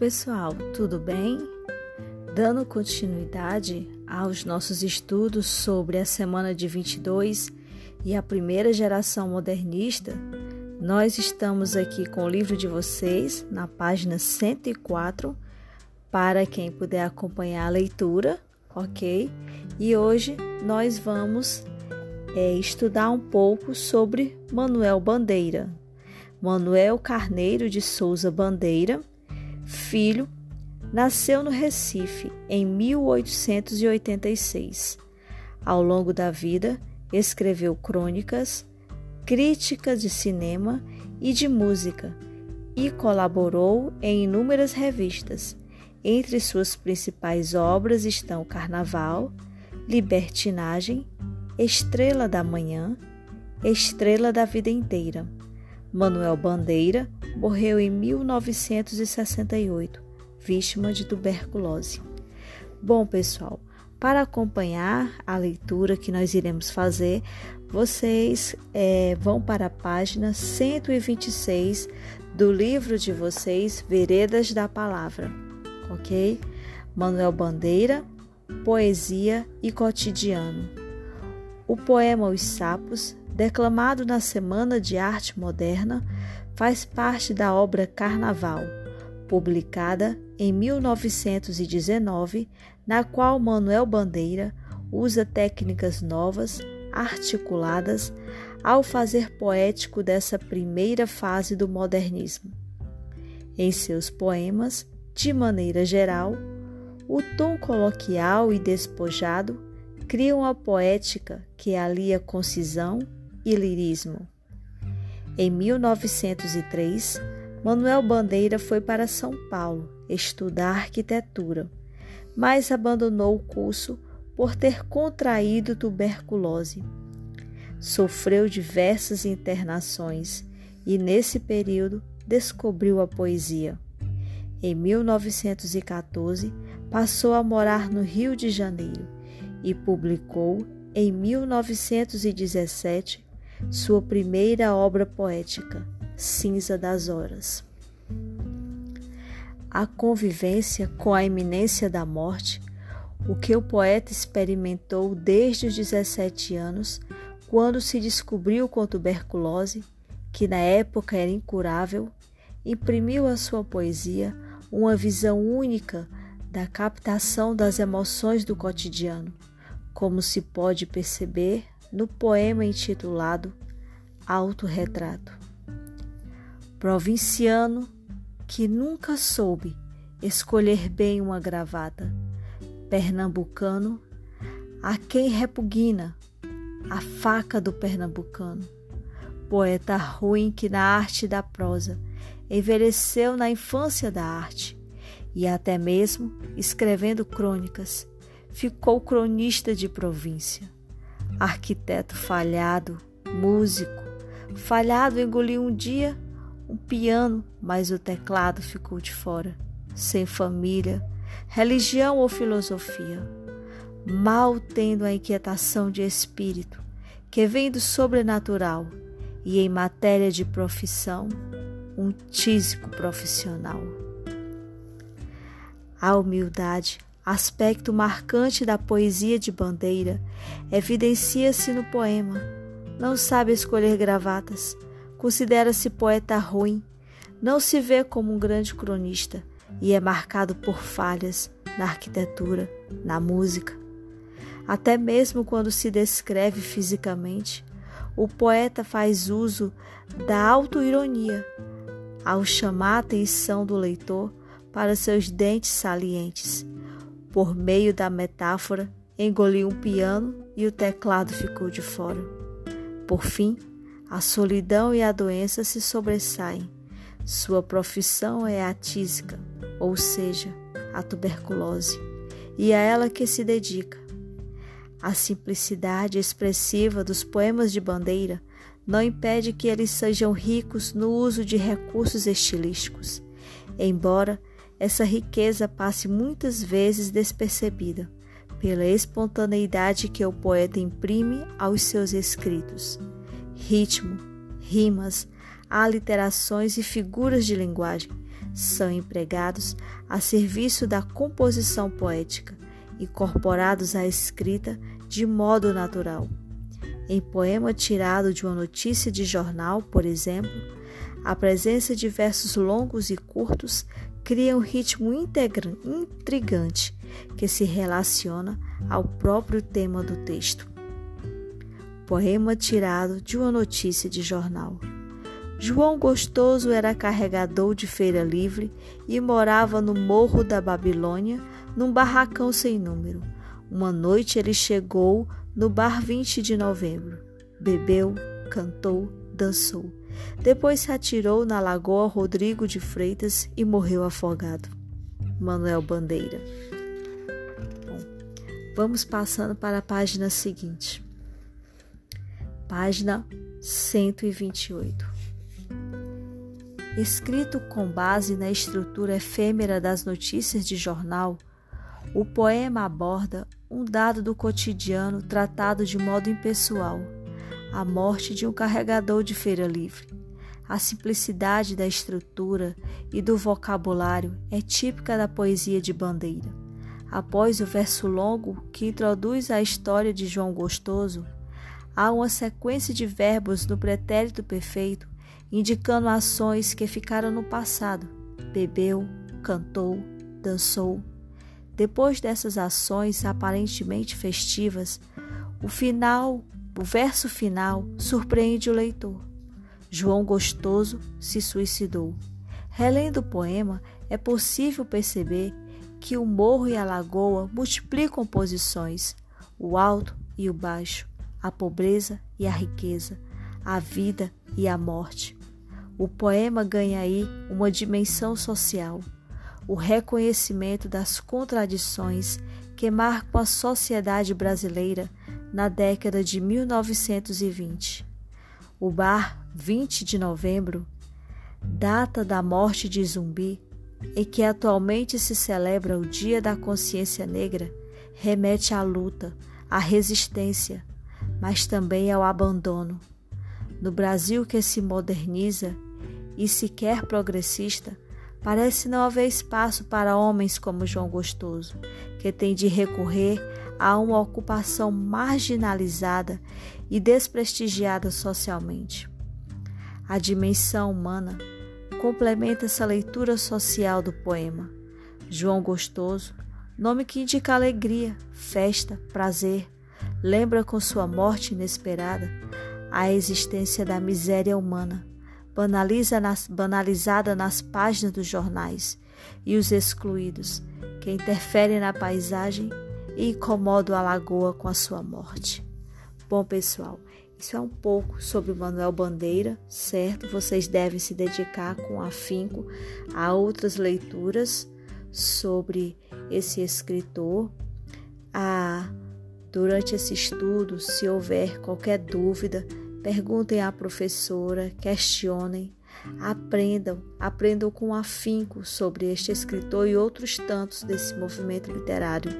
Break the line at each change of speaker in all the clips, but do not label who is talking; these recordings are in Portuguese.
pessoal, tudo bem? Dando continuidade aos nossos estudos sobre a semana de 22 e a primeira geração modernista, nós estamos aqui com o livro de vocês na página 104 para quem puder acompanhar a leitura, ok? E hoje nós vamos é, estudar um pouco sobre Manuel Bandeira. Manuel Carneiro de Souza Bandeira Filho nasceu no Recife em 1886. Ao longo da vida, escreveu crônicas, críticas de cinema e de música e colaborou em inúmeras revistas. Entre suas principais obras estão Carnaval, Libertinagem, Estrela da Manhã, Estrela da Vida Inteira. Manuel Bandeira morreu em 1968, vítima de tuberculose. Bom, pessoal, para acompanhar a leitura que nós iremos fazer, vocês é, vão para a página 126 do livro de vocês, Veredas da Palavra, ok? Manuel Bandeira, Poesia e Cotidiano. O poema Os Sapos, declamado na Semana de Arte Moderna, faz parte da obra Carnaval, publicada em 1919, na qual Manuel Bandeira usa técnicas novas, articuladas, ao fazer poético dessa primeira fase do modernismo. Em seus poemas, de maneira geral, o tom coloquial e despojado cria uma poética que alia concisão e lirismo. Em 1903, Manuel Bandeira foi para São Paulo estudar arquitetura, mas abandonou o curso por ter contraído tuberculose. Sofreu diversas internações e, nesse período, descobriu a poesia. Em 1914, passou a morar no Rio de Janeiro e publicou, em 1917, sua primeira obra poética, Cinza das Horas. A convivência com a iminência da morte, o que o poeta experimentou desde os 17 anos, quando se descobriu com tuberculose, que na época era incurável, imprimiu à sua poesia uma visão única da captação das emoções do cotidiano, como se pode perceber no poema intitulado Autorretrato. Provinciano que nunca soube escolher bem uma gravata, pernambucano a quem repugna a faca do pernambucano, poeta ruim que na arte da prosa envelheceu na infância da arte e até mesmo escrevendo crônicas, ficou cronista de província arquiteto falhado, músico, falhado engoliu um dia um piano, mas o teclado ficou de fora, sem família, religião ou filosofia, mal tendo a inquietação de espírito que vem do sobrenatural e em matéria de profissão, um tísico profissional. A humildade aspecto marcante da poesia de Bandeira, evidencia-se no poema. Não sabe escolher gravatas, considera-se poeta ruim, não se vê como um grande cronista e é marcado por falhas na arquitetura, na música. Até mesmo quando se descreve fisicamente, o poeta faz uso da autoironia ao chamar a atenção do leitor para seus dentes salientes por meio da metáfora, engoliu um piano e o teclado ficou de fora. Por fim, a solidão e a doença se sobressaem. Sua profissão é a tísica, ou seja, a tuberculose, e a ela que se dedica. A simplicidade expressiva dos poemas de Bandeira não impede que eles sejam ricos no uso de recursos estilísticos, embora essa riqueza passe muitas vezes despercebida pela espontaneidade que o poeta imprime aos seus escritos. Ritmo, rimas, aliterações e figuras de linguagem são empregados a serviço da composição poética, incorporados à escrita de modo natural. Em poema tirado de uma notícia de jornal, por exemplo, a presença de versos longos e curtos cria um ritmo intrigante que se relaciona ao próprio tema do texto. Poema tirado de uma notícia de jornal. João Gostoso era carregador de feira livre e morava no Morro da Babilônia, num barracão sem número. Uma noite ele chegou no bar 20 de novembro. Bebeu, cantou, dançou. Depois se atirou na lagoa Rodrigo de Freitas e morreu afogado. Manuel Bandeira. Bom, vamos passando para a página seguinte. Página 128. Escrito com base na estrutura efêmera das notícias de jornal, o poema aborda um dado do cotidiano tratado de modo impessoal a morte de um carregador de feira livre. A simplicidade da estrutura e do vocabulário é típica da poesia de Bandeira. Após o verso longo que introduz a história de João Gostoso, há uma sequência de verbos no pretérito perfeito indicando ações que ficaram no passado. Bebeu, cantou, dançou. Depois dessas ações aparentemente festivas, o final o verso final surpreende o leitor. João Gostoso se suicidou. Relendo o poema, é possível perceber que o morro e a lagoa multiplicam posições, o alto e o baixo, a pobreza e a riqueza, a vida e a morte. O poema ganha aí uma dimensão social, o reconhecimento das contradições que marcam a sociedade brasileira na década de 1920. O bar 20 de novembro, data da morte de Zumbi, em que atualmente se celebra o Dia da Consciência Negra, remete à luta, à resistência, mas também ao abandono. No Brasil que se moderniza e se quer progressista, parece não haver espaço para homens como João Gostoso, que tem de recorrer a uma ocupação marginalizada e desprestigiada socialmente. A dimensão humana complementa essa leitura social do poema. João Gostoso, nome que indica alegria, festa, prazer, lembra com sua morte inesperada a existência da miséria humana, banaliza nas, banalizada nas páginas dos jornais, e os excluídos, que interferem na paisagem e incomodam a lagoa com a sua morte. Bom, pessoal, isso é um pouco sobre Manuel Bandeira, certo? Vocês devem se dedicar com afinco a outras leituras sobre esse escritor. A, durante esse estudo, se houver qualquer dúvida, perguntem à professora, questionem, aprendam, aprendam com afinco sobre este escritor e outros tantos desse movimento literário.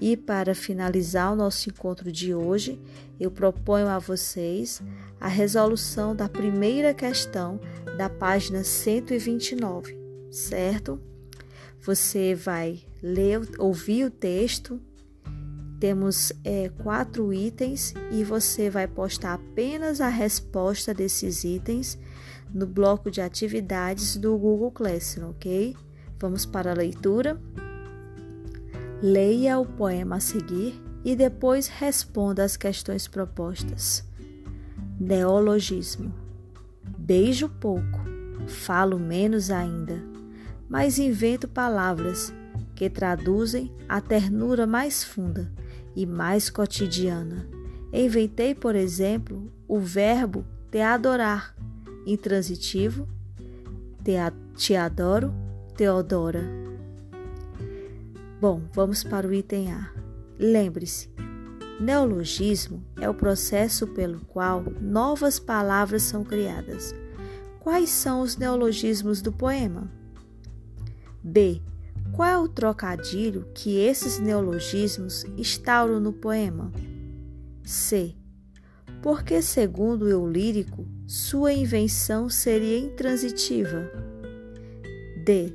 E para finalizar o nosso encontro de hoje, eu proponho a vocês a resolução da primeira questão da página 129, certo? Você vai ler, ouvir o texto. Temos é, quatro itens e você vai postar apenas a resposta desses itens no bloco de atividades do Google Classroom, ok? Vamos para a leitura. Leia o poema a seguir e depois responda às questões propostas. Neologismo. Beijo pouco, falo menos ainda, mas invento palavras que traduzem a ternura mais funda e mais cotidiana. Inventei, por exemplo, o verbo te adorar, intransitivo, te, te adoro, Teodora Bom, vamos para o item A. Lembre-se, neologismo é o processo pelo qual novas palavras são criadas. Quais são os neologismos do poema? B. Qual é o trocadilho que esses neologismos instauram no poema? C. Porque, segundo o eu lírico, sua invenção seria intransitiva? D.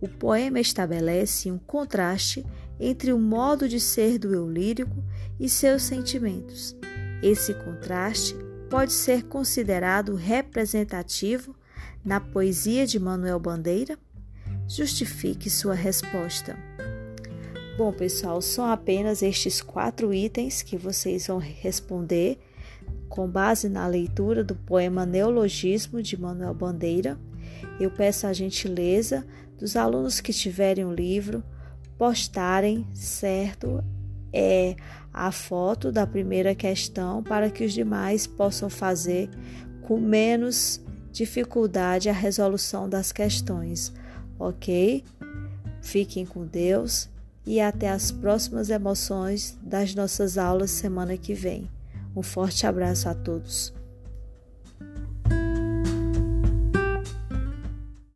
O poema estabelece um contraste entre o modo de ser do eu lírico e seus sentimentos. Esse contraste pode ser considerado representativo na poesia de Manuel Bandeira? Justifique sua resposta. Bom, pessoal, são apenas estes quatro itens que vocês vão responder com base na leitura do poema Neologismo de Manuel Bandeira. Eu peço a gentileza dos alunos que tiverem o livro postarem, certo, é a foto da primeira questão para que os demais possam fazer com menos dificuldade a resolução das questões, ok? Fiquem com Deus e até as próximas emoções das nossas aulas semana que vem. Um forte abraço a todos.